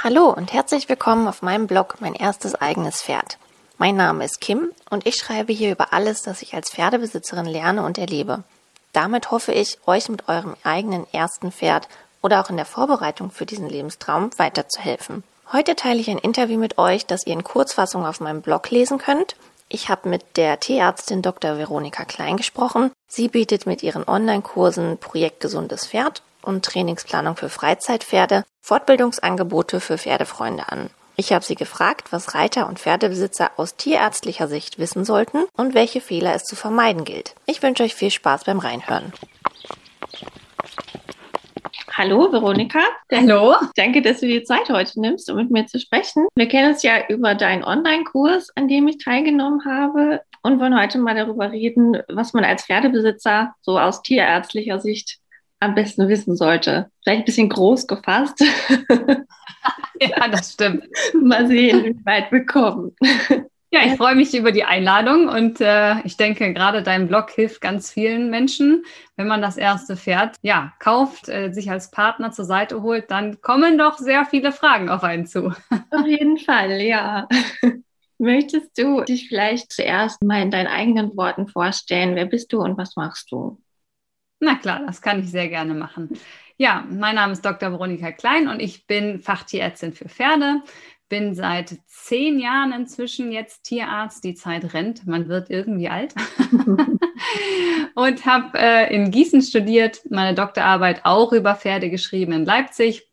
Hallo und herzlich willkommen auf meinem Blog Mein erstes eigenes Pferd. Mein Name ist Kim und ich schreibe hier über alles, das ich als Pferdebesitzerin lerne und erlebe. Damit hoffe ich, euch mit eurem eigenen ersten Pferd oder auch in der Vorbereitung für diesen Lebenstraum weiterzuhelfen. Heute teile ich ein Interview mit euch, das ihr in Kurzfassung auf meinem Blog lesen könnt. Ich habe mit der Tierärztin Dr. Veronika Klein gesprochen. Sie bietet mit ihren Online-Kursen Projekt Gesundes Pferd und Trainingsplanung für Freizeitpferde Fortbildungsangebote für Pferdefreunde an. Ich habe sie gefragt, was Reiter und Pferdebesitzer aus tierärztlicher Sicht wissen sollten und welche Fehler es zu vermeiden gilt. Ich wünsche euch viel Spaß beim Reinhören. Hallo Veronika. Hallo. Danke, dass du dir Zeit heute nimmst, um mit mir zu sprechen. Wir kennen uns ja über deinen Online-Kurs, an dem ich teilgenommen habe und wollen heute mal darüber reden, was man als Pferdebesitzer so aus tierärztlicher Sicht am besten wissen sollte. Vielleicht ein bisschen groß gefasst. ja, das stimmt. Mal sehen, wie weit wir kommen. Ja, ich freue mich über die Einladung und äh, ich denke, gerade dein Blog hilft ganz vielen Menschen. Wenn man das erste Pferd ja, kauft, äh, sich als Partner zur Seite holt, dann kommen doch sehr viele Fragen auf einen zu. Auf jeden Fall, ja. Möchtest du dich vielleicht zuerst mal in deinen eigenen Worten vorstellen? Wer bist du und was machst du? Na klar, das kann ich sehr gerne machen. Ja, mein Name ist Dr. Veronika Klein und ich bin Fachtierärztin für Pferde. Bin seit zehn Jahren inzwischen jetzt Tierarzt. Die Zeit rennt, man wird irgendwie alt. und habe äh, in Gießen studiert, meine Doktorarbeit auch über Pferde geschrieben in Leipzig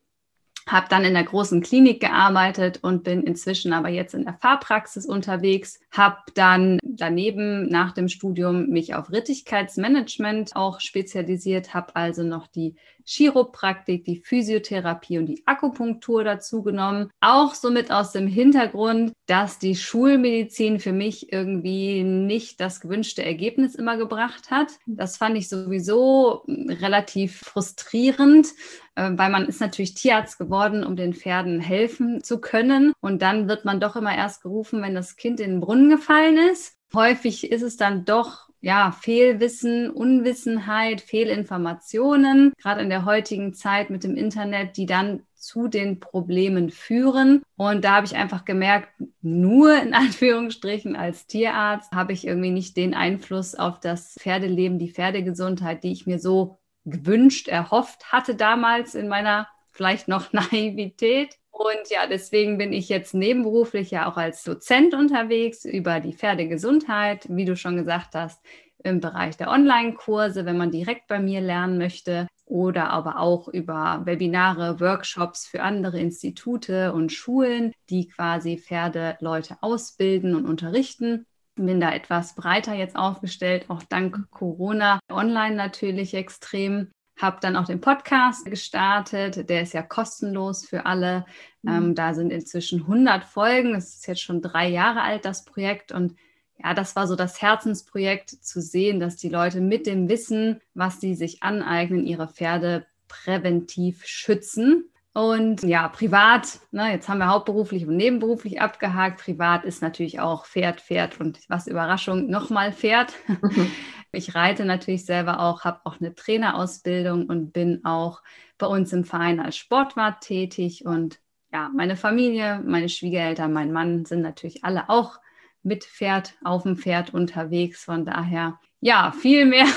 habe dann in der großen Klinik gearbeitet und bin inzwischen aber jetzt in der Fahrpraxis unterwegs, habe dann daneben nach dem Studium mich auf Rittigkeitsmanagement auch spezialisiert, habe also noch die Chiropraktik, die Physiotherapie und die Akupunktur dazu genommen. Auch somit aus dem Hintergrund, dass die Schulmedizin für mich irgendwie nicht das gewünschte Ergebnis immer gebracht hat. Das fand ich sowieso relativ frustrierend, weil man ist natürlich Tierarzt geworden, um den Pferden helfen zu können. Und dann wird man doch immer erst gerufen, wenn das Kind in den Brunnen gefallen ist. Häufig ist es dann doch ja, Fehlwissen, Unwissenheit, Fehlinformationen, gerade in der heutigen Zeit mit dem Internet, die dann zu den Problemen führen. Und da habe ich einfach gemerkt, nur in Anführungsstrichen als Tierarzt habe ich irgendwie nicht den Einfluss auf das Pferdeleben, die Pferdegesundheit, die ich mir so gewünscht, erhofft hatte damals in meiner vielleicht noch Naivität. Und ja, deswegen bin ich jetzt nebenberuflich ja auch als Dozent unterwegs über die Pferdegesundheit, wie du schon gesagt hast, im Bereich der Online-Kurse, wenn man direkt bei mir lernen möchte oder aber auch über Webinare, Workshops für andere Institute und Schulen, die quasi Pferdeleute ausbilden und unterrichten. Bin da etwas breiter jetzt aufgestellt, auch dank Corona, online natürlich extrem habe dann auch den Podcast gestartet. Der ist ja kostenlos für alle. Mhm. Ähm, da sind inzwischen 100 Folgen. Das ist jetzt schon drei Jahre alt, das Projekt. Und ja, das war so das Herzensprojekt, zu sehen, dass die Leute mit dem Wissen, was sie sich aneignen, ihre Pferde präventiv schützen. Und ja, privat, ne, jetzt haben wir hauptberuflich und nebenberuflich abgehakt. Privat ist natürlich auch Pferd, Pferd und was Überraschung, nochmal Pferd. Ich reite natürlich selber auch, habe auch eine Trainerausbildung und bin auch bei uns im Verein als Sportwart tätig. Und ja, meine Familie, meine Schwiegereltern, mein Mann sind natürlich alle auch mit Pferd auf dem Pferd unterwegs. Von daher, ja, viel mehr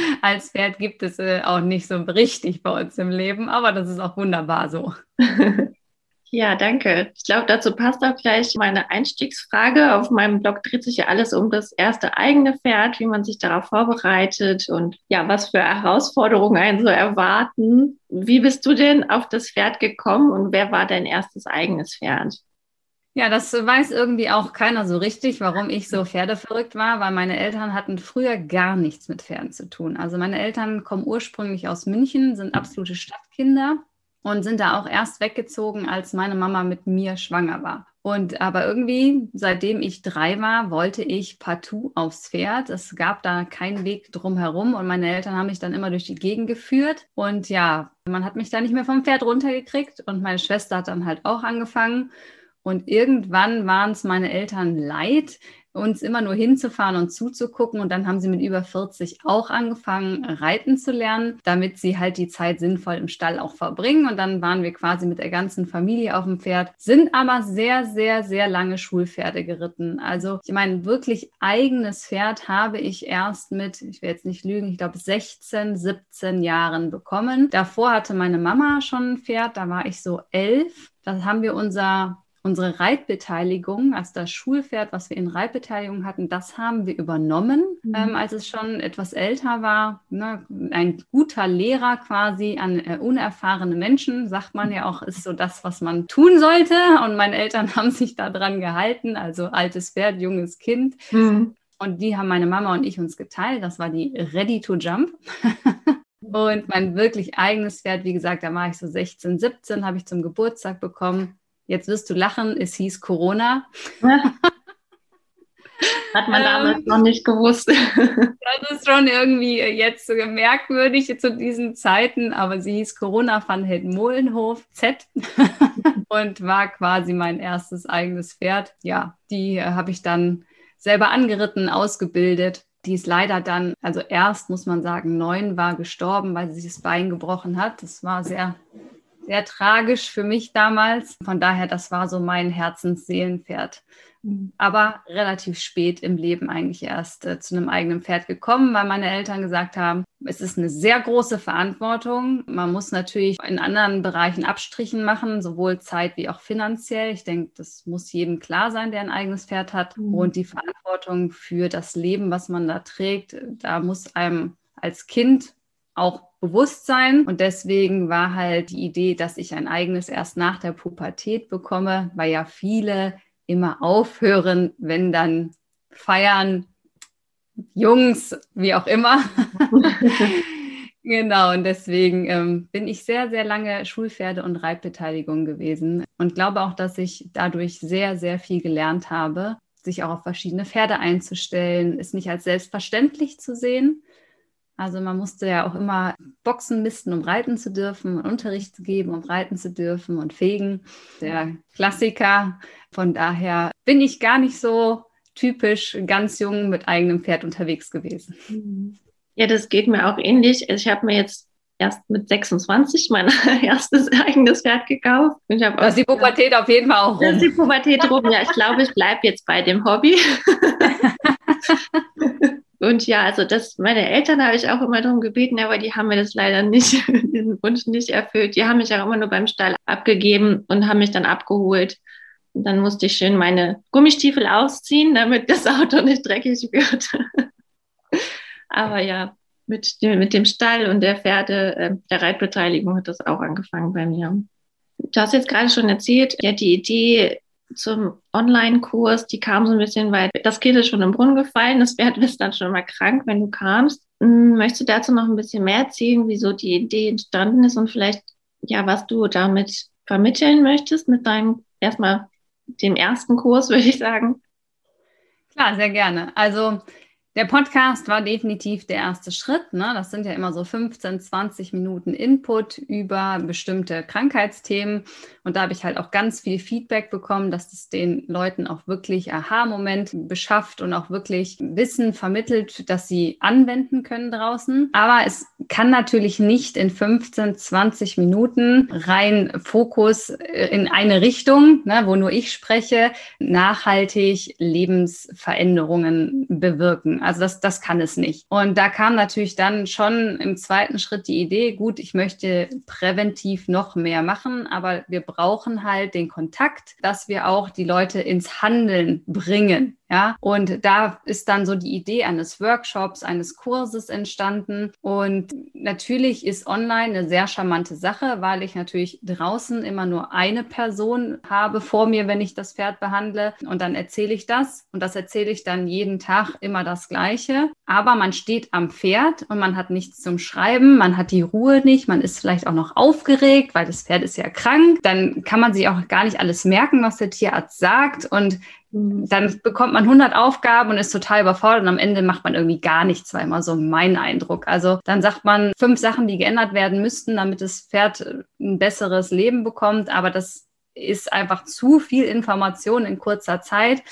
als Pferd gibt es äh, auch nicht so richtig bei uns im Leben, aber das ist auch wunderbar so. Ja, danke. Ich glaube, dazu passt auch gleich meine Einstiegsfrage. Auf meinem Blog dreht sich ja alles um das erste eigene Pferd, wie man sich darauf vorbereitet und ja, was für Herausforderungen einen so erwarten. Wie bist du denn auf das Pferd gekommen und wer war dein erstes eigenes Pferd? Ja, das weiß irgendwie auch keiner so richtig, warum ich so pferdeverrückt war, weil meine Eltern hatten früher gar nichts mit Pferden zu tun. Also meine Eltern kommen ursprünglich aus München, sind absolute Stadtkinder und sind da auch erst weggezogen, als meine Mama mit mir schwanger war. Und aber irgendwie, seitdem ich drei war, wollte ich partout aufs Pferd. Es gab da keinen Weg drumherum und meine Eltern haben mich dann immer durch die Gegend geführt. Und ja, man hat mich da nicht mehr vom Pferd runtergekriegt und meine Schwester hat dann halt auch angefangen. Und irgendwann waren es meine Eltern leid, uns immer nur hinzufahren und zuzugucken. Und dann haben sie mit über 40 auch angefangen, reiten zu lernen, damit sie halt die Zeit sinnvoll im Stall auch verbringen. Und dann waren wir quasi mit der ganzen Familie auf dem Pferd, sind aber sehr, sehr, sehr lange Schulpferde geritten. Also ich meine, wirklich eigenes Pferd habe ich erst mit, ich will jetzt nicht lügen, ich glaube 16, 17 Jahren bekommen. Davor hatte meine Mama schon ein Pferd, da war ich so elf. Da haben wir unser unsere Reitbeteiligung, also das Schulpferd, was wir in Reitbeteiligung hatten, das haben wir übernommen, mhm. ähm, als es schon etwas älter war. Ne? Ein guter Lehrer quasi an äh, unerfahrene Menschen, sagt man ja auch, ist so das, was man tun sollte. Und meine Eltern haben sich daran gehalten, also altes Pferd, junges Kind. Mhm. Und die haben meine Mama und ich uns geteilt. Das war die Ready to Jump. und mein wirklich eigenes Pferd, wie gesagt, da war ich so 16, 17, habe ich zum Geburtstag bekommen. Jetzt wirst du lachen, es hieß Corona. Hat man damals ähm, noch nicht gewusst. das ist schon irgendwie jetzt so merkwürdig zu diesen Zeiten, aber sie hieß Corona van Helden-Mohlenhof Z und war quasi mein erstes eigenes Pferd. Ja, die äh, habe ich dann selber angeritten, ausgebildet. Die ist leider dann, also erst muss man sagen, neun war gestorben, weil sie sich das Bein gebrochen hat. Das war sehr sehr tragisch für mich damals. Von daher, das war so mein Herzensseelenpferd. Mhm. Aber relativ spät im Leben eigentlich erst äh, zu einem eigenen Pferd gekommen, weil meine Eltern gesagt haben, es ist eine sehr große Verantwortung. Man muss natürlich in anderen Bereichen Abstrichen machen, sowohl Zeit wie auch finanziell. Ich denke, das muss jedem klar sein, der ein eigenes Pferd hat. Mhm. Und die Verantwortung für das Leben, was man da trägt, da muss einem als Kind auch Bewusstsein. Und deswegen war halt die Idee, dass ich ein eigenes erst nach der Pubertät bekomme, weil ja viele immer aufhören, wenn dann feiern, Jungs, wie auch immer. genau, und deswegen ähm, bin ich sehr, sehr lange Schulpferde- und Reitbeteiligung gewesen und glaube auch, dass ich dadurch sehr, sehr viel gelernt habe, sich auch auf verschiedene Pferde einzustellen, es nicht als selbstverständlich zu sehen, also man musste ja auch immer Boxen misten, um reiten zu dürfen, Unterricht zu geben, um reiten zu dürfen und fegen. Der Klassiker. Von daher bin ich gar nicht so typisch ganz jung mit eigenem Pferd unterwegs gewesen. Ja, das geht mir auch ähnlich. Also ich habe mir jetzt erst mit 26 mein erstes eigenes Pferd gekauft. Ich da ist die Pubertät auf jeden Fall auch rum. Da ist die Pubertät rum. Ja, ich glaube, ich bleibe jetzt bei dem Hobby. Und ja, also das, meine Eltern habe ich auch immer darum gebeten, aber die haben mir das leider nicht, diesen Wunsch nicht erfüllt. Die haben mich auch immer nur beim Stall abgegeben und haben mich dann abgeholt. Und dann musste ich schön meine Gummistiefel ausziehen, damit das Auto nicht dreckig wird. aber ja, mit dem, mit dem Stall und der Pferde, äh, der Reitbeteiligung hat das auch angefangen bei mir. Du hast jetzt gerade schon erzählt, ja, die Idee zum Online-Kurs, die kam so ein bisschen, weil das Kind ist schon im Brunnen gefallen, das Pferd ist dann schon mal krank, wenn du kamst. Hm, möchtest du dazu noch ein bisschen mehr erzählen, wieso die Idee entstanden ist und vielleicht, ja, was du damit vermitteln möchtest mit deinem, erstmal dem ersten Kurs, würde ich sagen? Klar, sehr gerne. Also der Podcast war definitiv der erste Schritt. Ne? Das sind ja immer so 15, 20 Minuten Input über bestimmte Krankheitsthemen. Und da habe ich halt auch ganz viel Feedback bekommen, dass es den Leuten auch wirklich Aha-Moment beschafft und auch wirklich Wissen vermittelt, dass sie anwenden können draußen. Aber es kann natürlich nicht in 15, 20 Minuten rein Fokus in eine Richtung, ne, wo nur ich spreche, nachhaltig Lebensveränderungen bewirken. Also das, das kann es nicht. Und da kam natürlich dann schon im zweiten Schritt die Idee, gut, ich möchte präventiv noch mehr machen, aber wir brauchen halt den Kontakt, dass wir auch die Leute ins Handeln bringen. Ja, und da ist dann so die Idee eines Workshops, eines Kurses entstanden. Und natürlich ist online eine sehr charmante Sache, weil ich natürlich draußen immer nur eine Person habe vor mir, wenn ich das Pferd behandle. Und dann erzähle ich das. Und das erzähle ich dann jeden Tag immer das Gleiche. Aber man steht am Pferd und man hat nichts zum Schreiben. Man hat die Ruhe nicht. Man ist vielleicht auch noch aufgeregt, weil das Pferd ist ja krank. Dann kann man sich auch gar nicht alles merken, was der Tierarzt sagt. Und dann bekommt man 100 Aufgaben und ist total überfordert und am Ende macht man irgendwie gar nichts, war immer so mein Eindruck. Also dann sagt man fünf Sachen, die geändert werden müssten, damit das Pferd ein besseres Leben bekommt, aber das ist einfach zu viel Information in kurzer Zeit.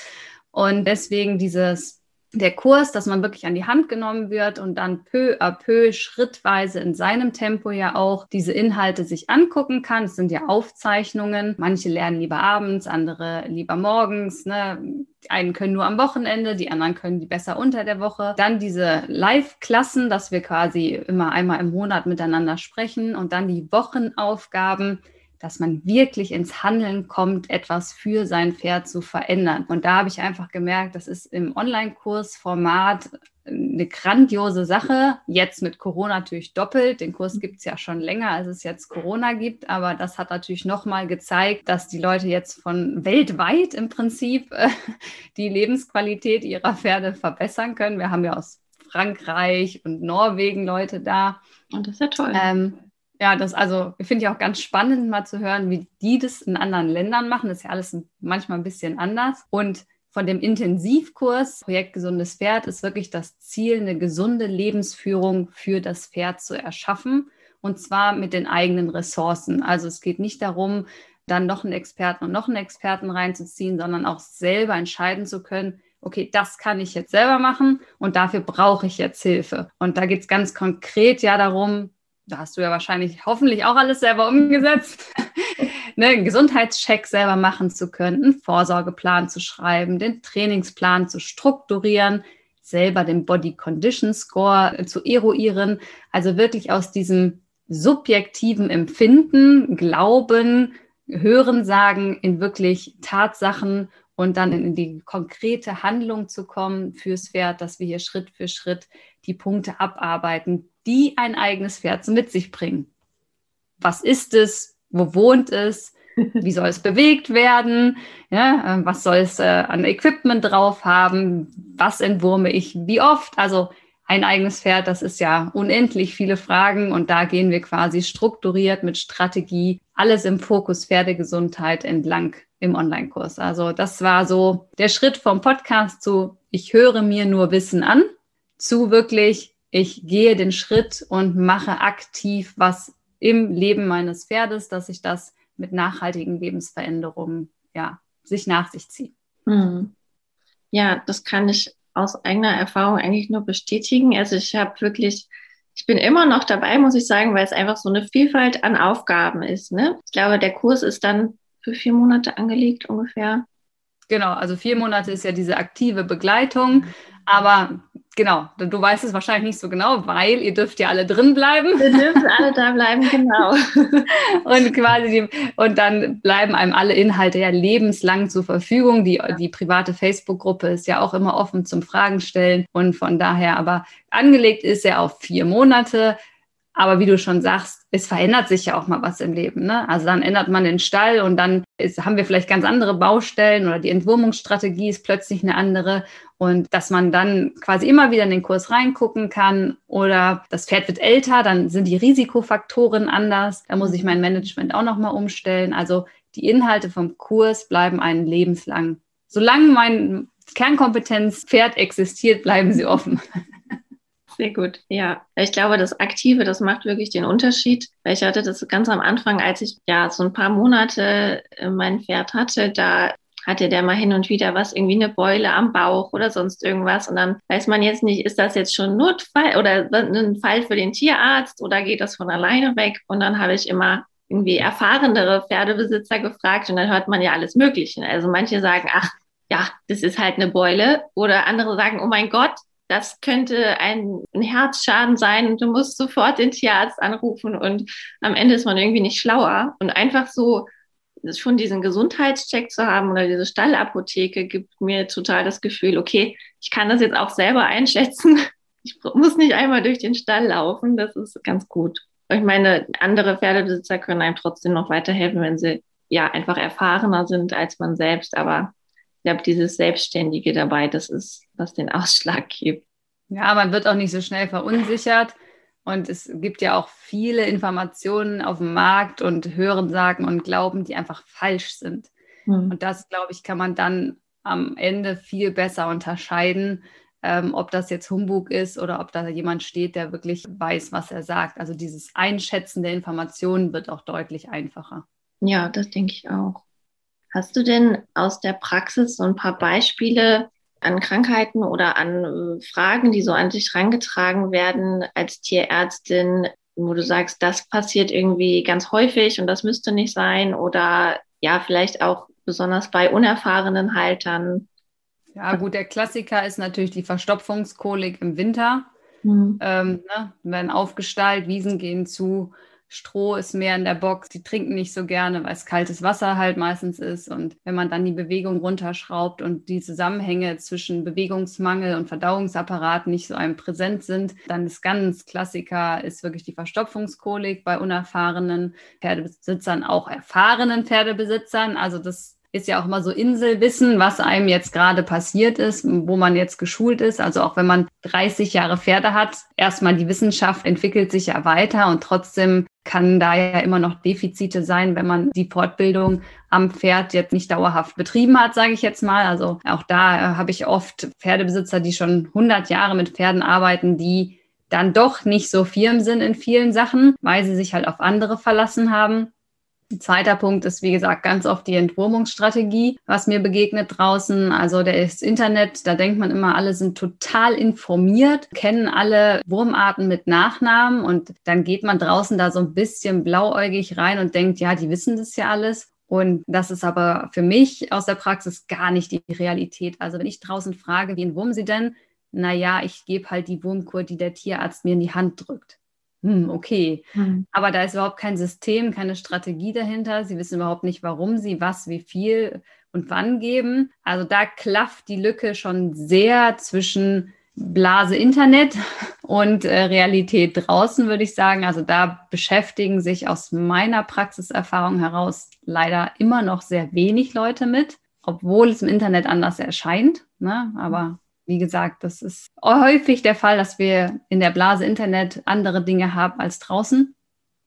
Und deswegen dieses der Kurs, dass man wirklich an die Hand genommen wird und dann peu à peu, schrittweise in seinem Tempo ja auch diese Inhalte sich angucken kann. Es sind ja Aufzeichnungen. Manche lernen lieber abends, andere lieber morgens. Ne? Die einen können nur am Wochenende, die anderen können die besser unter der Woche. Dann diese Live-Klassen, dass wir quasi immer einmal im Monat miteinander sprechen und dann die Wochenaufgaben dass man wirklich ins Handeln kommt, etwas für sein Pferd zu verändern. Und da habe ich einfach gemerkt, das ist im Online-Kursformat eine grandiose Sache. Jetzt mit Corona natürlich doppelt. Den Kurs gibt es ja schon länger, als es jetzt Corona gibt. Aber das hat natürlich nochmal gezeigt, dass die Leute jetzt von weltweit im Prinzip äh, die Lebensqualität ihrer Pferde verbessern können. Wir haben ja aus Frankreich und Norwegen Leute da. Und das ist ja toll. Ähm, ja, das also finde ich auch ganz spannend, mal zu hören, wie die das in anderen Ländern machen. Das ist ja alles manchmal ein bisschen anders. Und von dem Intensivkurs Projekt Gesundes Pferd ist wirklich das Ziel, eine gesunde Lebensführung für das Pferd zu erschaffen. Und zwar mit den eigenen Ressourcen. Also es geht nicht darum, dann noch einen Experten und noch einen Experten reinzuziehen, sondern auch selber entscheiden zu können, okay, das kann ich jetzt selber machen und dafür brauche ich jetzt Hilfe. Und da geht es ganz konkret ja darum, da hast du ja wahrscheinlich hoffentlich auch alles selber umgesetzt, ne, einen Gesundheitscheck selber machen zu können, einen Vorsorgeplan zu schreiben, den Trainingsplan zu strukturieren, selber den Body Condition Score äh, zu eruieren, also wirklich aus diesem subjektiven Empfinden, Glauben, Hören sagen in wirklich Tatsachen und dann in die konkrete Handlung zu kommen fürs Pferd, dass wir hier Schritt für Schritt die Punkte abarbeiten, die ein eigenes Pferd mit sich bringen. Was ist es? Wo wohnt es? Wie soll es bewegt werden? Ja, äh, was soll es äh, an Equipment drauf haben? Was entwurme ich wie oft? Also ein eigenes Pferd, das ist ja unendlich viele Fragen und da gehen wir quasi strukturiert mit Strategie, alles im Fokus Pferdegesundheit entlang im Online-Kurs. Also das war so der Schritt vom Podcast zu, ich höre mir nur Wissen an, zu wirklich, ich gehe den Schritt und mache aktiv was im Leben meines Pferdes, dass ich das mit nachhaltigen Lebensveränderungen ja, sich nach sich ziehe. Hm. Ja, das kann ich aus eigener Erfahrung eigentlich nur bestätigen. Also ich habe wirklich, ich bin immer noch dabei, muss ich sagen, weil es einfach so eine Vielfalt an Aufgaben ist. Ne? Ich glaube, der Kurs ist dann für vier Monate angelegt ungefähr. Genau, also vier Monate ist ja diese aktive Begleitung, aber genau, du weißt es wahrscheinlich nicht so genau, weil ihr dürft ja alle drin bleiben. Wir dürfen alle da bleiben, genau. und quasi die, und dann bleiben einem alle Inhalte ja lebenslang zur Verfügung. Die, die private Facebook-Gruppe ist ja auch immer offen zum Fragen stellen und von daher aber angelegt ist er auf vier Monate. Aber wie du schon sagst, es verändert sich ja auch mal was im Leben. Ne? Also dann ändert man den Stall und dann ist, haben wir vielleicht ganz andere Baustellen oder die Entwurmungsstrategie ist plötzlich eine andere. Und dass man dann quasi immer wieder in den Kurs reingucken kann oder das Pferd wird älter, dann sind die Risikofaktoren anders. Da muss ich mein Management auch nochmal umstellen. Also die Inhalte vom Kurs bleiben einen lebenslang. Solange mein Kernkompetenz Pferd existiert, bleiben sie offen. Sehr gut, ja. Ich glaube, das Aktive, das macht wirklich den Unterschied. Ich hatte das ganz am Anfang, als ich ja so ein paar Monate äh, mein Pferd hatte, da hatte der mal hin und wieder was, irgendwie eine Beule am Bauch oder sonst irgendwas. Und dann weiß man jetzt nicht, ist das jetzt schon Notfall oder ein Fall für den Tierarzt oder geht das von alleine weg? Und dann habe ich immer irgendwie erfahrenere Pferdebesitzer gefragt und dann hört man ja alles Mögliche. Also manche sagen, ach, ja, das ist halt eine Beule. Oder andere sagen, oh mein Gott, das könnte ein, ein Herzschaden sein und du musst sofort den Tierarzt anrufen und am Ende ist man irgendwie nicht schlauer. Und einfach so schon diesen Gesundheitscheck zu haben oder diese Stallapotheke gibt mir total das Gefühl, okay, ich kann das jetzt auch selber einschätzen. Ich muss nicht einmal durch den Stall laufen. Das ist ganz gut. Ich meine, andere Pferdebesitzer können einem trotzdem noch weiterhelfen, wenn sie ja einfach erfahrener sind als man selbst. Aber ich glaube, dieses Selbstständige dabei, das ist, was den Ausschlag gibt. Ja, man wird auch nicht so schnell verunsichert. Und es gibt ja auch viele Informationen auf dem Markt und Hörensagen und Glauben, die einfach falsch sind. Mhm. Und das, glaube ich, kann man dann am Ende viel besser unterscheiden, ähm, ob das jetzt Humbug ist oder ob da jemand steht, der wirklich weiß, was er sagt. Also dieses Einschätzen der Informationen wird auch deutlich einfacher. Ja, das denke ich auch. Hast du denn aus der Praxis so ein paar Beispiele an Krankheiten oder an äh, Fragen, die so an dich herangetragen werden als Tierärztin, wo du sagst, das passiert irgendwie ganz häufig und das müsste nicht sein oder ja, vielleicht auch besonders bei unerfahrenen Haltern? Ja, gut, der Klassiker ist natürlich die Verstopfungskolik im Winter. Mhm. Ähm, ne, werden aufgestallt, Wiesen gehen zu, Stroh ist mehr in der Box, die trinken nicht so gerne, weil es kaltes Wasser halt meistens ist. Und wenn man dann die Bewegung runterschraubt und die Zusammenhänge zwischen Bewegungsmangel und Verdauungsapparat nicht so einem präsent sind, dann ist ganz Klassiker, ist wirklich die Verstopfungskolik bei unerfahrenen Pferdebesitzern, auch erfahrenen Pferdebesitzern. Also das ist ja auch immer so Inselwissen, was einem jetzt gerade passiert ist, wo man jetzt geschult ist. Also auch wenn man 30 Jahre Pferde hat, erstmal die Wissenschaft entwickelt sich ja weiter und trotzdem kann da ja immer noch Defizite sein, wenn man die Fortbildung am Pferd jetzt nicht dauerhaft betrieben hat, sage ich jetzt mal. Also auch da äh, habe ich oft Pferdebesitzer, die schon 100 Jahre mit Pferden arbeiten, die dann doch nicht so firm sind in vielen Sachen, weil sie sich halt auf andere verlassen haben. Zweiter Punkt ist, wie gesagt, ganz oft die Entwurmungsstrategie, was mir begegnet draußen. Also das Internet, da denkt man immer, alle sind total informiert, kennen alle Wurmarten mit Nachnamen und dann geht man draußen da so ein bisschen blauäugig rein und denkt, ja, die wissen das ja alles. Und das ist aber für mich aus der Praxis gar nicht die Realität. Also wenn ich draußen frage, wie ein Wurm sie denn? Naja, ich gebe halt die Wurmkur, die der Tierarzt mir in die Hand drückt hm, okay. Hm. Aber da ist überhaupt kein System, keine Strategie dahinter. Sie wissen überhaupt nicht, warum sie was, wie viel und wann geben. Also da klafft die Lücke schon sehr zwischen Blase Internet und äh, Realität draußen, würde ich sagen. Also da beschäftigen sich aus meiner Praxiserfahrung heraus leider immer noch sehr wenig Leute mit, obwohl es im Internet anders erscheint. Ne? Aber wie gesagt, das ist häufig der Fall, dass wir in der Blase Internet andere Dinge haben als draußen.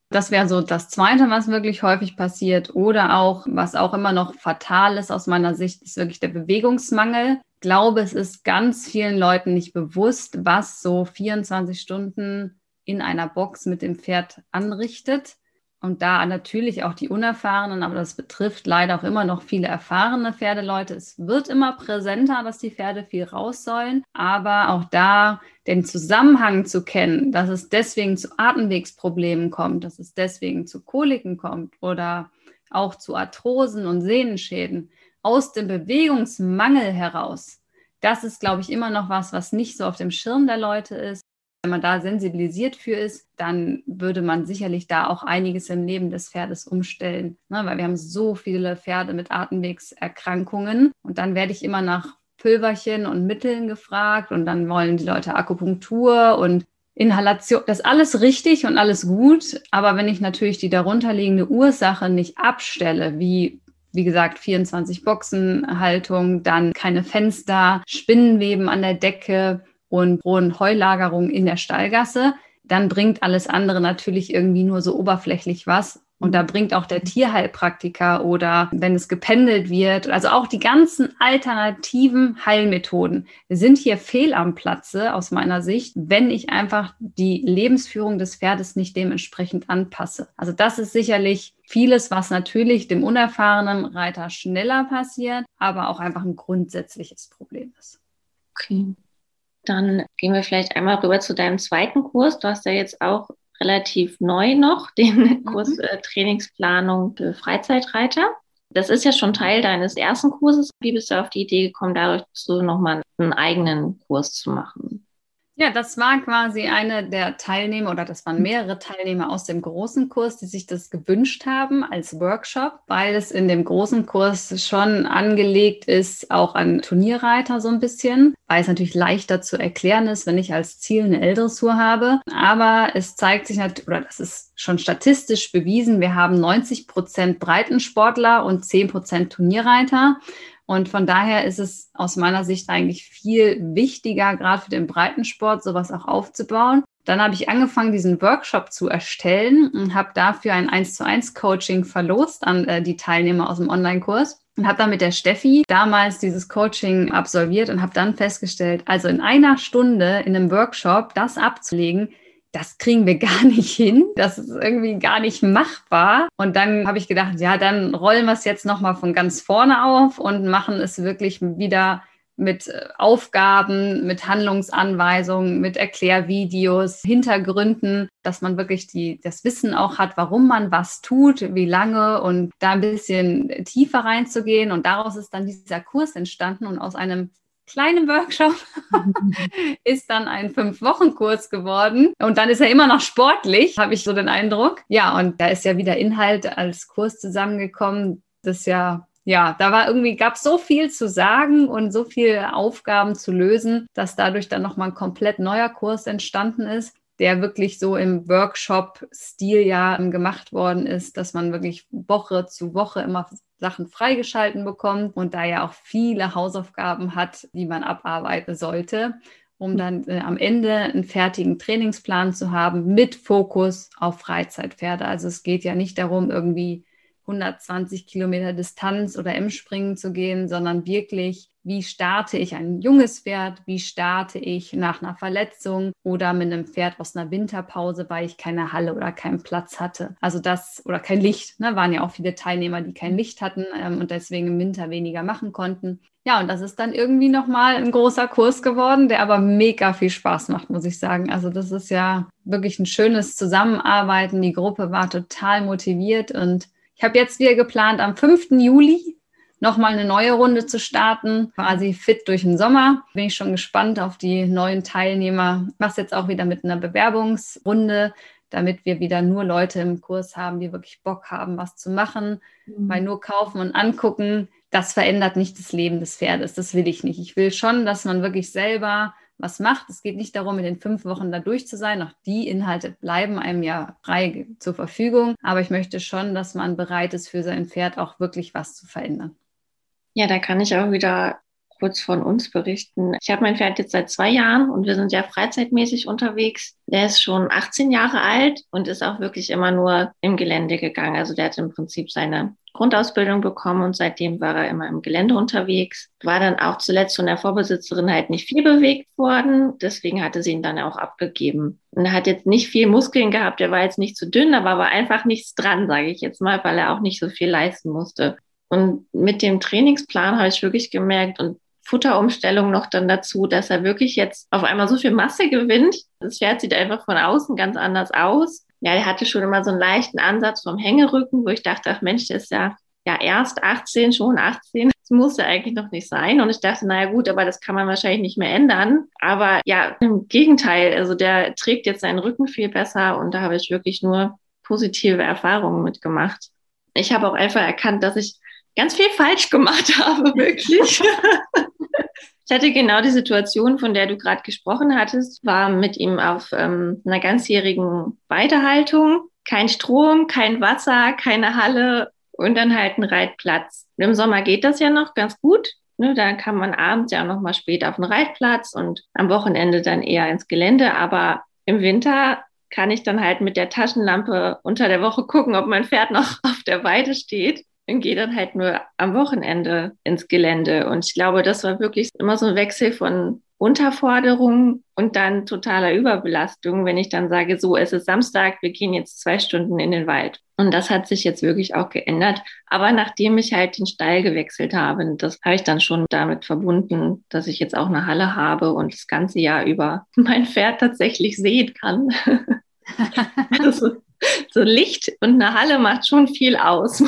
Das wäre so das Zweite, was wirklich häufig passiert. Oder auch, was auch immer noch fatal ist aus meiner Sicht, ist wirklich der Bewegungsmangel. Ich glaube, es ist ganz vielen Leuten nicht bewusst, was so 24 Stunden in einer Box mit dem Pferd anrichtet. Und da natürlich auch die Unerfahrenen, aber das betrifft leider auch immer noch viele erfahrene Pferdeleute. Es wird immer präsenter, dass die Pferde viel raus sollen, aber auch da den Zusammenhang zu kennen, dass es deswegen zu Atemwegsproblemen kommt, dass es deswegen zu Koliken kommt oder auch zu Arthrosen und Sehnenschäden aus dem Bewegungsmangel heraus. Das ist, glaube ich, immer noch was, was nicht so auf dem Schirm der Leute ist. Wenn man da sensibilisiert für ist, dann würde man sicherlich da auch einiges im Leben des Pferdes umstellen, ne? weil wir haben so viele Pferde mit Atemwegserkrankungen und dann werde ich immer nach Pülverchen und Mitteln gefragt und dann wollen die Leute Akupunktur und Inhalation, das ist alles richtig und alles gut, aber wenn ich natürlich die darunterliegende Ursache nicht abstelle, wie wie gesagt, 24 Boxenhaltung, dann keine Fenster, Spinnenweben an der Decke, und hohen Heulagerungen in der Stallgasse, dann bringt alles andere natürlich irgendwie nur so oberflächlich was. Und da bringt auch der Tierheilpraktiker oder wenn es gependelt wird, also auch die ganzen alternativen Heilmethoden sind hier fehl am Platze aus meiner Sicht, wenn ich einfach die Lebensführung des Pferdes nicht dementsprechend anpasse. Also das ist sicherlich vieles, was natürlich dem unerfahrenen Reiter schneller passiert, aber auch einfach ein grundsätzliches Problem ist. Okay. Dann gehen wir vielleicht einmal rüber zu deinem zweiten Kurs. Du hast ja jetzt auch relativ neu noch den mhm. Kurs äh, Trainingsplanung für Freizeitreiter. Das ist ja schon Teil deines ersten Kurses. Wie bist du auf die Idee gekommen, dadurch so nochmal einen eigenen Kurs zu machen? Ja, das war quasi eine der Teilnehmer oder das waren mehrere Teilnehmer aus dem großen Kurs, die sich das gewünscht haben als Workshop, weil es in dem großen Kurs schon angelegt ist, auch an Turnierreiter so ein bisschen, weil es natürlich leichter zu erklären ist, wenn ich als Ziel eine L-Dressur habe. Aber es zeigt sich natürlich, oder das ist schon statistisch bewiesen, wir haben 90 Prozent Breitensportler und 10 Prozent Turnierreiter. Und von daher ist es aus meiner Sicht eigentlich viel wichtiger, gerade für den Breitensport sowas auch aufzubauen. Dann habe ich angefangen, diesen Workshop zu erstellen und habe dafür ein 1 zu 1 Coaching verlost an äh, die Teilnehmer aus dem Online-Kurs und habe dann mit der Steffi damals dieses Coaching absolviert und habe dann festgestellt, also in einer Stunde in einem Workshop das abzulegen, das kriegen wir gar nicht hin. Das ist irgendwie gar nicht machbar. Und dann habe ich gedacht, ja, dann rollen wir es jetzt nochmal von ganz vorne auf und machen es wirklich wieder mit äh, Aufgaben, mit Handlungsanweisungen, mit Erklärvideos, Hintergründen, dass man wirklich die, das Wissen auch hat, warum man was tut, wie lange und da ein bisschen tiefer reinzugehen. Und daraus ist dann dieser Kurs entstanden und aus einem kleinen Workshop ist dann ein Fünf-Wochen-Kurs geworden. Und dann ist er immer noch sportlich, habe ich so den Eindruck. Ja, und da ist ja wieder Inhalt als Kurs zusammengekommen, das ja ja, da war irgendwie, gab so viel zu sagen und so viele Aufgaben zu lösen, dass dadurch dann nochmal ein komplett neuer Kurs entstanden ist, der wirklich so im Workshop-Stil ja gemacht worden ist, dass man wirklich Woche zu Woche immer Sachen freigeschalten bekommt und da ja auch viele Hausaufgaben hat, die man abarbeiten sollte um dann äh, am Ende einen fertigen Trainingsplan zu haben mit Fokus auf Freizeitpferde. Also es geht ja nicht darum, irgendwie 120 Kilometer Distanz oder im Springen zu gehen, sondern wirklich, wie starte ich ein junges Pferd, wie starte ich nach einer Verletzung oder mit einem Pferd aus einer Winterpause, weil ich keine Halle oder keinen Platz hatte. Also das oder kein Licht, ne, waren ja auch viele Teilnehmer, die kein Licht hatten ähm, und deswegen im Winter weniger machen konnten. Ja, und das ist dann irgendwie nochmal ein großer Kurs geworden, der aber mega viel Spaß macht, muss ich sagen. Also das ist ja wirklich ein schönes Zusammenarbeiten. Die Gruppe war total motiviert und ich habe jetzt wieder geplant, am 5. Juli nochmal eine neue Runde zu starten, quasi fit durch den Sommer. Bin ich schon gespannt auf die neuen Teilnehmer. Ich mache es jetzt auch wieder mit einer Bewerbungsrunde, damit wir wieder nur Leute im Kurs haben, die wirklich Bock haben, was zu machen. Mhm. Weil nur kaufen und angucken, das verändert nicht das Leben des Pferdes. Das will ich nicht. Ich will schon, dass man wirklich selber was macht. Es geht nicht darum, in den fünf Wochen da durch zu sein. Auch die Inhalte bleiben einem ja frei zur Verfügung. Aber ich möchte schon, dass man bereit ist, für sein Pferd auch wirklich was zu verändern. Ja, da kann ich auch wieder kurz von uns berichten. Ich habe mein Pferd jetzt seit zwei Jahren und wir sind ja freizeitmäßig unterwegs. Der ist schon 18 Jahre alt und ist auch wirklich immer nur im Gelände gegangen. Also der hat im Prinzip seine Grundausbildung bekommen und seitdem war er immer im Gelände unterwegs. War dann auch zuletzt von der Vorbesitzerin halt nicht viel bewegt worden. Deswegen hatte sie ihn dann auch abgegeben. Und er hat jetzt nicht viel Muskeln gehabt. Er war jetzt nicht zu dünn, aber war einfach nichts dran, sage ich jetzt mal, weil er auch nicht so viel leisten musste. Und mit dem Trainingsplan habe ich wirklich gemerkt und Futterumstellung noch dann dazu, dass er wirklich jetzt auf einmal so viel Masse gewinnt. Das Pferd sieht einfach von außen ganz anders aus. Ja, er hatte schon immer so einen leichten Ansatz vom Hängerücken, wo ich dachte, ach Mensch, der ist ja, ja erst 18, schon 18. Das muss ja eigentlich noch nicht sein. Und ich dachte, naja gut, aber das kann man wahrscheinlich nicht mehr ändern. Aber ja, im Gegenteil, also der trägt jetzt seinen Rücken viel besser und da habe ich wirklich nur positive Erfahrungen mitgemacht. Ich habe auch einfach erkannt, dass ich ganz viel falsch gemacht habe, wirklich. Ich hatte genau die Situation, von der du gerade gesprochen hattest, war mit ihm auf ähm, einer ganzjährigen Weidehaltung. Kein Strom, kein Wasser, keine Halle und dann halt ein Reitplatz. Im Sommer geht das ja noch ganz gut. Ne, da kann man abends ja noch mal spät auf den Reitplatz und am Wochenende dann eher ins Gelände. Aber im Winter kann ich dann halt mit der Taschenlampe unter der Woche gucken, ob mein Pferd noch auf der Weide steht und gehe dann halt nur am Wochenende ins Gelände. Und ich glaube, das war wirklich immer so ein Wechsel von Unterforderung und dann totaler Überbelastung, wenn ich dann sage, so, es ist Samstag, wir gehen jetzt zwei Stunden in den Wald. Und das hat sich jetzt wirklich auch geändert. Aber nachdem ich halt den Stall gewechselt habe, das habe ich dann schon damit verbunden, dass ich jetzt auch eine Halle habe und das ganze Jahr über mein Pferd tatsächlich sehen kann. also, so Licht und eine Halle macht schon viel aus.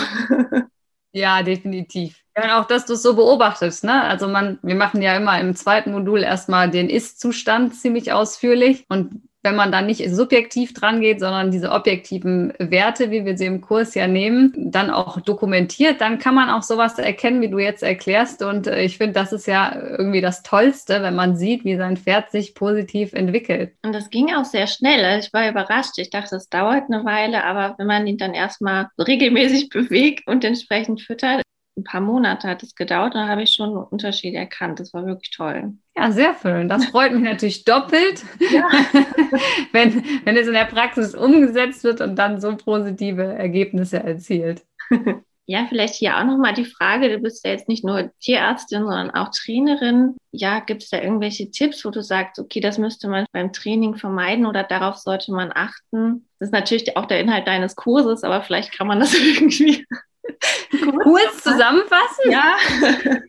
ja, definitiv. Ja, auch, dass du es so beobachtest, ne? Also man, wir machen ja immer im zweiten Modul erstmal den Ist-Zustand ziemlich ausführlich und wenn man dann nicht subjektiv dran geht, sondern diese objektiven Werte, wie wir sie im Kurs ja nehmen, dann auch dokumentiert, dann kann man auch sowas erkennen, wie du jetzt erklärst. Und äh, ich finde, das ist ja irgendwie das Tollste, wenn man sieht, wie sein Pferd sich positiv entwickelt. Und das ging auch sehr schnell. Ich war überrascht. Ich dachte, es dauert eine Weile, aber wenn man ihn dann erstmal regelmäßig bewegt und entsprechend füttert, ein paar Monate hat es gedauert, da habe ich schon einen Unterschied erkannt. Das war wirklich toll. Ja, sehr schön. Das freut mich natürlich doppelt, ja. wenn, wenn es in der Praxis umgesetzt wird und dann so positive Ergebnisse erzielt. Ja, vielleicht hier auch nochmal die Frage, du bist ja jetzt nicht nur Tierärztin, sondern auch Trainerin. Ja, gibt es da irgendwelche Tipps, wo du sagst, okay, das müsste man beim Training vermeiden oder darauf sollte man achten? Das ist natürlich auch der Inhalt deines Kurses, aber vielleicht kann man das irgendwie kurz zusammenfassen. Ja.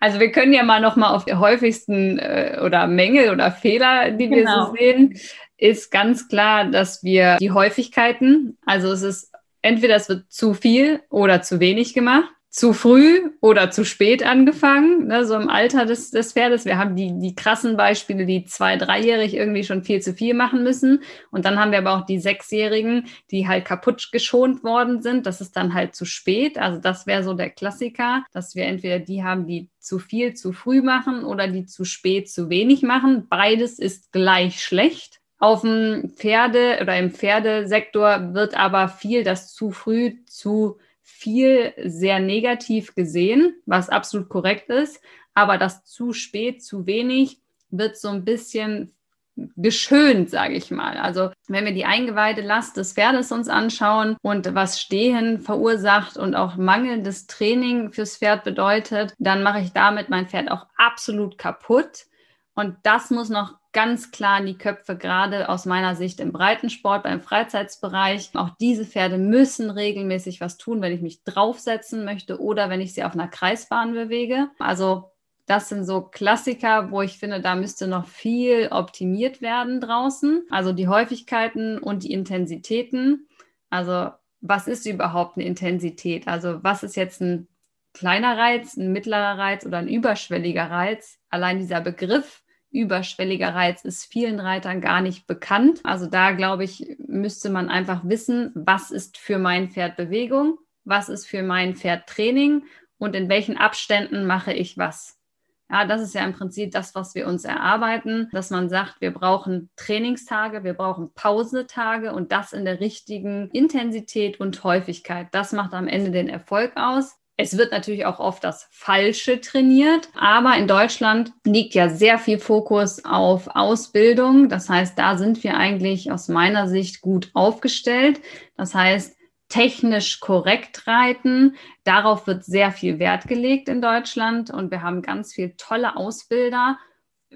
Also wir können ja mal noch mal auf die häufigsten äh, oder Mängel oder Fehler, die wir genau. so sehen, ist ganz klar, dass wir die Häufigkeiten, also es ist entweder es wird zu viel oder zu wenig gemacht, zu früh oder zu spät angefangen, ne, so im Alter des, des Pferdes. Wir haben die, die krassen Beispiele, die zwei-, dreijährig irgendwie schon viel zu viel machen müssen. Und dann haben wir aber auch die Sechsjährigen, die halt kaputt geschont worden sind. Das ist dann halt zu spät. Also das wäre so der Klassiker, dass wir entweder die haben, die zu viel zu früh machen oder die zu spät zu wenig machen. Beides ist gleich schlecht. Auf dem Pferde oder im Pferdesektor wird aber viel das zu früh zu viel sehr negativ gesehen, was absolut korrekt ist. Aber das zu spät, zu wenig wird so ein bisschen geschönt, sage ich mal. Also wenn wir die eingeweihte Last des Pferdes uns anschauen und was Stehen verursacht und auch mangelndes Training fürs Pferd bedeutet, dann mache ich damit mein Pferd auch absolut kaputt. Und das muss noch ganz klar in die Köpfe, gerade aus meiner Sicht im Breitensport, beim Freizeitsbereich. Auch diese Pferde müssen regelmäßig was tun, wenn ich mich draufsetzen möchte oder wenn ich sie auf einer Kreisbahn bewege. Also das sind so Klassiker, wo ich finde, da müsste noch viel optimiert werden draußen. Also die Häufigkeiten und die Intensitäten. Also was ist überhaupt eine Intensität? Also was ist jetzt ein kleiner Reiz, ein mittlerer Reiz oder ein überschwelliger Reiz? Allein dieser Begriff überschwelliger Reiz ist vielen Reitern gar nicht bekannt. Also da glaube ich, müsste man einfach wissen, was ist für mein Pferd Bewegung, was ist für mein Pferd Training und in welchen Abständen mache ich was. Ja, das ist ja im Prinzip das, was wir uns erarbeiten, dass man sagt, wir brauchen Trainingstage, wir brauchen Pausetage und das in der richtigen Intensität und Häufigkeit. Das macht am Ende den Erfolg aus. Es wird natürlich auch oft das Falsche trainiert, aber in Deutschland liegt ja sehr viel Fokus auf Ausbildung. Das heißt, da sind wir eigentlich aus meiner Sicht gut aufgestellt. Das heißt, technisch korrekt reiten. Darauf wird sehr viel Wert gelegt in Deutschland und wir haben ganz viele tolle Ausbilder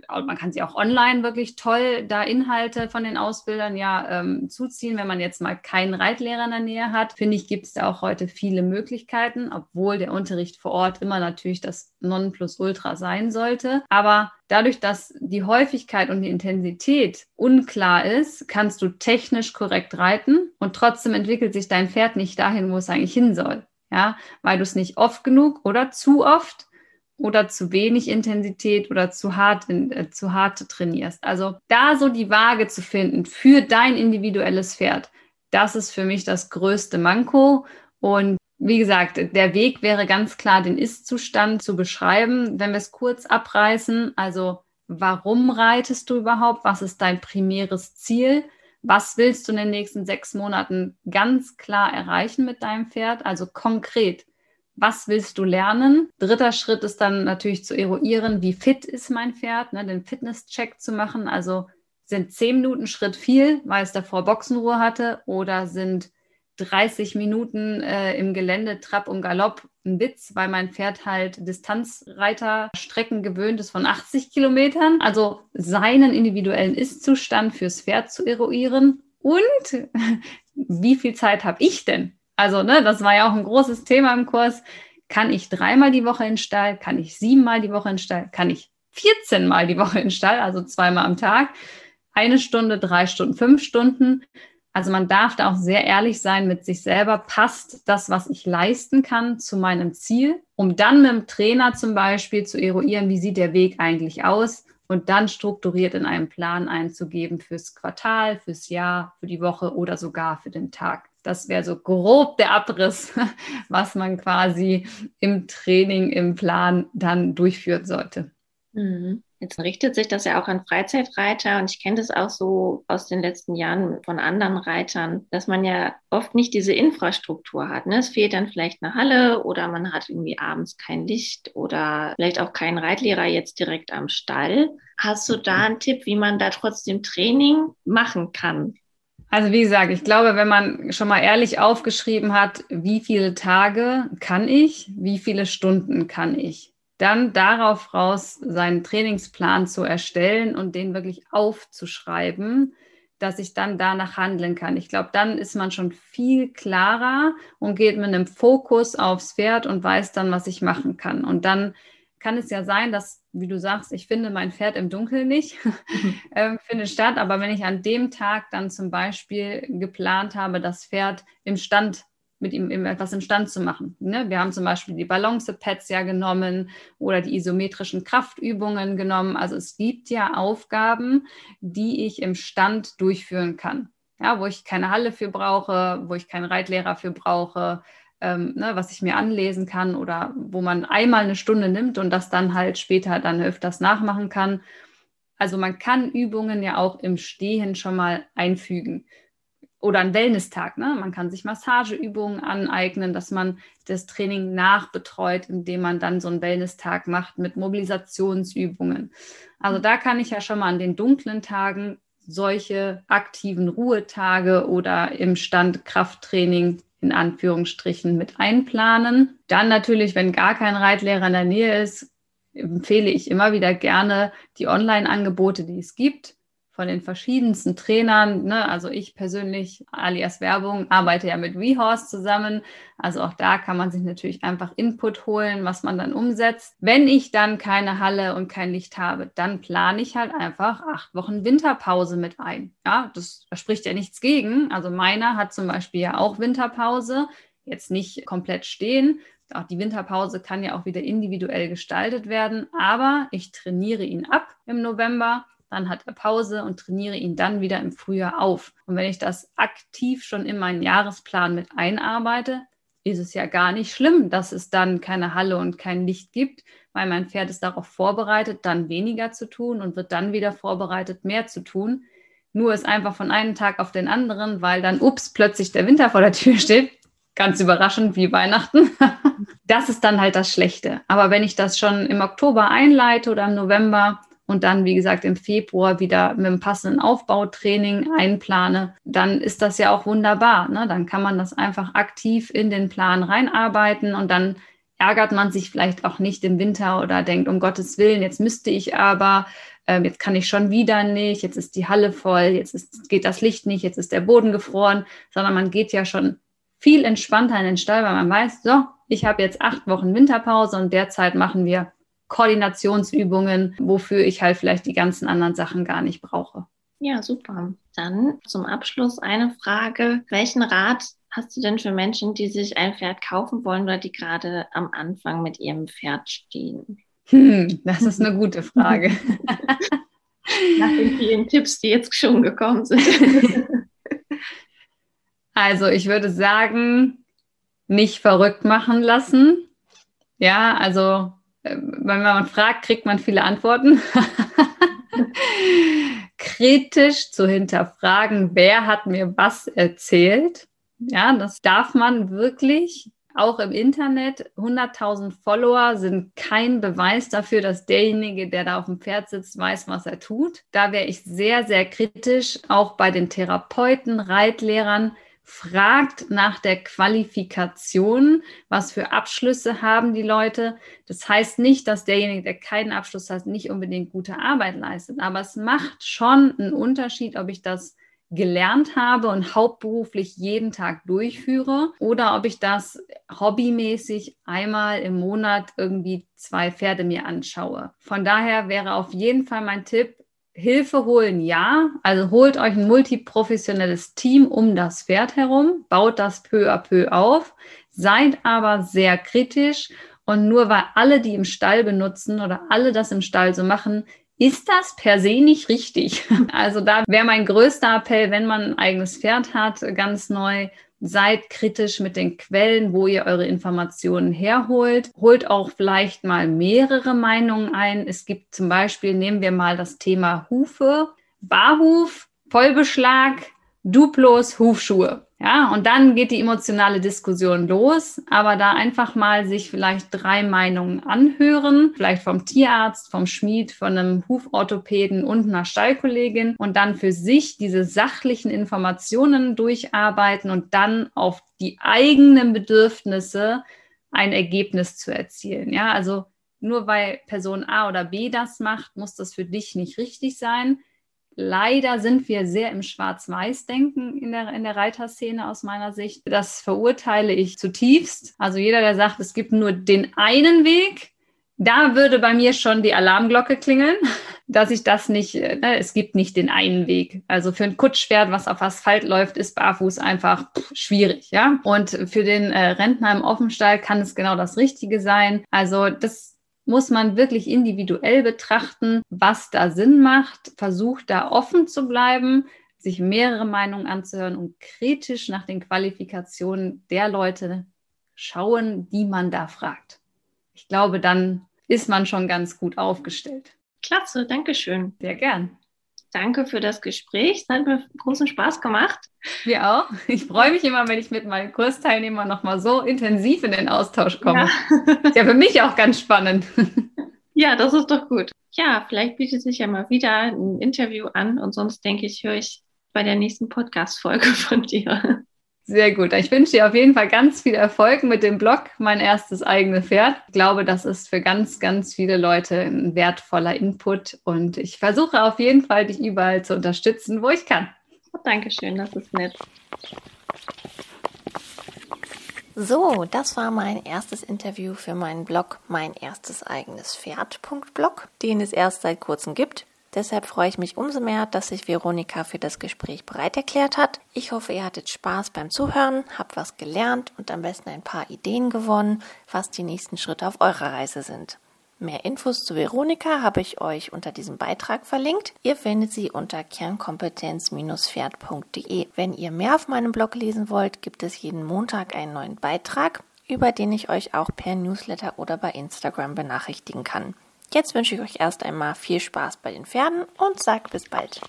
man kann sie auch online wirklich toll da Inhalte von den Ausbildern ja ähm, zuziehen. Wenn man jetzt mal keinen Reitlehrer in der Nähe hat, finde ich, gibt es da auch heute viele Möglichkeiten, obwohl der Unterricht vor Ort immer natürlich das Nonplusultra sein sollte. Aber dadurch, dass die Häufigkeit und die Intensität unklar ist, kannst du technisch korrekt reiten und trotzdem entwickelt sich dein Pferd nicht dahin, wo es eigentlich hin soll. Ja, weil du es nicht oft genug oder zu oft oder zu wenig Intensität oder zu hart, äh, zu hart trainierst. Also da so die Waage zu finden für dein individuelles Pferd, das ist für mich das größte Manko. Und wie gesagt, der Weg wäre ganz klar, den Ist-Zustand zu beschreiben. Wenn wir es kurz abreißen, also warum reitest du überhaupt? Was ist dein primäres Ziel? Was willst du in den nächsten sechs Monaten ganz klar erreichen mit deinem Pferd? Also konkret was willst du lernen? Dritter Schritt ist dann natürlich zu eruieren, wie fit ist mein Pferd, ne, den Fitness-Check zu machen. Also sind zehn Minuten Schritt viel, weil es davor Boxenruhe hatte, oder sind 30 Minuten äh, im Gelände Trab und Galopp ein Witz, weil mein Pferd halt Distanzreiterstrecken gewöhnt ist von 80 Kilometern. Also seinen individuellen Ist-Zustand fürs Pferd zu eruieren und wie viel Zeit habe ich denn? Also, ne, das war ja auch ein großes Thema im Kurs. Kann ich dreimal die Woche in den Stall? Kann ich siebenmal die Woche in den Stall? Kann ich 14 Mal die Woche in den Stall? Also zweimal am Tag? Eine Stunde, drei Stunden, fünf Stunden? Also man darf da auch sehr ehrlich sein mit sich selber. Passt das, was ich leisten kann, zu meinem Ziel? Um dann mit dem Trainer zum Beispiel zu eruieren, wie sieht der Weg eigentlich aus? Und dann strukturiert in einem Plan einzugeben fürs Quartal, fürs Jahr, für die Woche oder sogar für den Tag. Das wäre so grob der Abriss, was man quasi im Training, im Plan dann durchführen sollte. Mhm. Jetzt richtet sich das ja auch an Freizeitreiter und ich kenne das auch so aus den letzten Jahren von anderen Reitern, dass man ja oft nicht diese Infrastruktur hat. Ne? Es fehlt dann vielleicht eine Halle oder man hat irgendwie abends kein Licht oder vielleicht auch keinen Reitlehrer jetzt direkt am Stall. Hast du da einen Tipp, wie man da trotzdem Training machen kann? Also wie gesagt, ich glaube, wenn man schon mal ehrlich aufgeschrieben hat, wie viele Tage kann ich, wie viele Stunden kann ich, dann darauf raus seinen Trainingsplan zu erstellen und den wirklich aufzuschreiben, dass ich dann danach handeln kann. Ich glaube, dann ist man schon viel klarer und geht mit einem Fokus aufs Pferd und weiß dann, was ich machen kann. Und dann kann es ja sein, dass, wie du sagst, ich finde mein Pferd im Dunkeln nicht, mhm. äh, findet statt. Aber wenn ich an dem Tag dann zum Beispiel geplant habe, das Pferd im Stand mit ihm etwas im Stand zu machen. Ne? Wir haben zum Beispiel die Balance-Pads ja genommen oder die isometrischen Kraftübungen genommen. Also es gibt ja Aufgaben, die ich im Stand durchführen kann. Ja, wo ich keine Halle für brauche, wo ich keinen Reitlehrer für brauche, ähm, ne, was ich mir anlesen kann oder wo man einmal eine Stunde nimmt und das dann halt später dann öfters nachmachen kann. Also man kann Übungen ja auch im Stehen schon mal einfügen. Oder ein Wellness-Tag. Ne? Man kann sich Massageübungen aneignen, dass man das Training nachbetreut, indem man dann so einen Wellness-Tag macht mit Mobilisationsübungen. Also da kann ich ja schon mal an den dunklen Tagen solche aktiven Ruhetage oder im Stand Krafttraining in Anführungsstrichen mit einplanen. Dann natürlich, wenn gar kein Reitlehrer in der Nähe ist, empfehle ich immer wieder gerne die Online-Angebote, die es gibt von den verschiedensten Trainern. Ne? Also ich persönlich, alias Werbung, arbeite ja mit WeHorse zusammen. Also auch da kann man sich natürlich einfach Input holen, was man dann umsetzt. Wenn ich dann keine Halle und kein Licht habe, dann plane ich halt einfach acht Wochen Winterpause mit ein. Ja, das, da spricht ja nichts gegen. Also meiner hat zum Beispiel ja auch Winterpause. Jetzt nicht komplett stehen, auch die Winterpause kann ja auch wieder individuell gestaltet werden, aber ich trainiere ihn ab im November dann hat er Pause und trainiere ihn dann wieder im Frühjahr auf. Und wenn ich das aktiv schon in meinen Jahresplan mit einarbeite, ist es ja gar nicht schlimm, dass es dann keine Halle und kein Licht gibt, weil mein Pferd ist darauf vorbereitet, dann weniger zu tun und wird dann wieder vorbereitet, mehr zu tun. Nur ist einfach von einem Tag auf den anderen, weil dann, ups, plötzlich der Winter vor der Tür steht. Ganz überraschend wie Weihnachten. das ist dann halt das Schlechte. Aber wenn ich das schon im Oktober einleite oder im November, und dann, wie gesagt, im Februar wieder mit einem passenden Aufbautraining einplane, dann ist das ja auch wunderbar. Ne? Dann kann man das einfach aktiv in den Plan reinarbeiten und dann ärgert man sich vielleicht auch nicht im Winter oder denkt, um Gottes Willen, jetzt müsste ich aber, ähm, jetzt kann ich schon wieder nicht, jetzt ist die Halle voll, jetzt ist, geht das Licht nicht, jetzt ist der Boden gefroren, sondern man geht ja schon viel entspannter in den Stall, weil man weiß, so, ich habe jetzt acht Wochen Winterpause und derzeit machen wir Koordinationsübungen, wofür ich halt vielleicht die ganzen anderen Sachen gar nicht brauche. Ja, super. Dann zum Abschluss eine Frage. Welchen Rat hast du denn für Menschen, die sich ein Pferd kaufen wollen oder die gerade am Anfang mit ihrem Pferd stehen? Hm, das ist eine gute Frage. Nach den vielen Tipps, die jetzt schon gekommen sind. Also ich würde sagen, nicht verrückt machen lassen. Ja, also wenn man fragt, kriegt man viele Antworten. Kritisch zu hinterfragen, wer hat mir was erzählt. Ja, das darf man wirklich. Auch im Internet, 100.000 Follower sind kein Beweis dafür, dass derjenige, der da auf dem Pferd sitzt, weiß, was er tut. Da wäre ich sehr, sehr kritisch, auch bei den Therapeuten, Reitlehrern fragt nach der Qualifikation, was für Abschlüsse haben die Leute. Das heißt nicht, dass derjenige, der keinen Abschluss hat, nicht unbedingt gute Arbeit leistet, aber es macht schon einen Unterschied, ob ich das gelernt habe und hauptberuflich jeden Tag durchführe oder ob ich das hobbymäßig einmal im Monat irgendwie zwei Pferde mir anschaue. Von daher wäre auf jeden Fall mein Tipp, Hilfe holen, ja. Also holt euch ein multiprofessionelles Team um das Pferd herum, baut das peu à peu auf, seid aber sehr kritisch und nur weil alle die im Stall benutzen oder alle das im Stall so machen, ist das per se nicht richtig. Also da wäre mein größter Appell, wenn man ein eigenes Pferd hat, ganz neu, Seid kritisch mit den Quellen, wo ihr eure Informationen herholt. Holt auch vielleicht mal mehrere Meinungen ein. Es gibt zum Beispiel, nehmen wir mal das Thema Hufe, Barhuf, Vollbeschlag, Duplos, Hufschuhe. Ja, und dann geht die emotionale Diskussion los, aber da einfach mal sich vielleicht drei Meinungen anhören, vielleicht vom Tierarzt, vom Schmied, von einem Huforthopäden und einer Stallkollegin und dann für sich diese sachlichen Informationen durcharbeiten und dann auf die eigenen Bedürfnisse ein Ergebnis zu erzielen. Ja, also nur weil Person A oder B das macht, muss das für dich nicht richtig sein. Leider sind wir sehr im Schwarz-Weiß-Denken in der, in der Reiterszene aus meiner Sicht. Das verurteile ich zutiefst. Also jeder, der sagt, es gibt nur den einen Weg, da würde bei mir schon die Alarmglocke klingeln, dass ich das nicht, äh, ne, es gibt nicht den einen Weg. Also für ein Kutschpferd, was auf Asphalt läuft, ist barfuß einfach pff, schwierig, ja. Und für den äh, Rentner im Offenstall kann es genau das Richtige sein. Also das muss man wirklich individuell betrachten, was da Sinn macht, versucht da offen zu bleiben, sich mehrere Meinungen anzuhören und kritisch nach den Qualifikationen der Leute schauen, die man da fragt. Ich glaube, dann ist man schon ganz gut aufgestellt. Klasse, danke schön. Sehr gern. Danke für das Gespräch. Es hat mir großen Spaß gemacht. Wir auch. Ich freue mich immer, wenn ich mit meinen Kursteilnehmern nochmal so intensiv in den Austausch komme. Ja. Ist ja für mich auch ganz spannend. Ja, das ist doch gut. Ja, vielleicht bietet sich ja mal wieder ein Interview an und sonst denke ich, höre ich bei der nächsten Podcast-Folge von dir. Sehr gut. Ich wünsche dir auf jeden Fall ganz viel Erfolg mit dem Blog Mein erstes eigenes Pferd. Ich glaube, das ist für ganz, ganz viele Leute ein wertvoller Input und ich versuche auf jeden Fall, dich überall zu unterstützen, wo ich kann. Dankeschön, das ist nett. So, das war mein erstes Interview für meinen Blog Mein erstes eigenes Pferd.blog, den es erst seit kurzem gibt. Deshalb freue ich mich umso mehr, dass sich Veronika für das Gespräch bereit erklärt hat. Ich hoffe, ihr hattet Spaß beim Zuhören, habt was gelernt und am besten ein paar Ideen gewonnen, was die nächsten Schritte auf eurer Reise sind. Mehr Infos zu Veronika habe ich euch unter diesem Beitrag verlinkt. Ihr findet sie unter kernkompetenz-pferd.de. Wenn ihr mehr auf meinem Blog lesen wollt, gibt es jeden Montag einen neuen Beitrag, über den ich euch auch per Newsletter oder bei Instagram benachrichtigen kann. Jetzt wünsche ich euch erst einmal viel Spaß bei den Pferden und sag bis bald.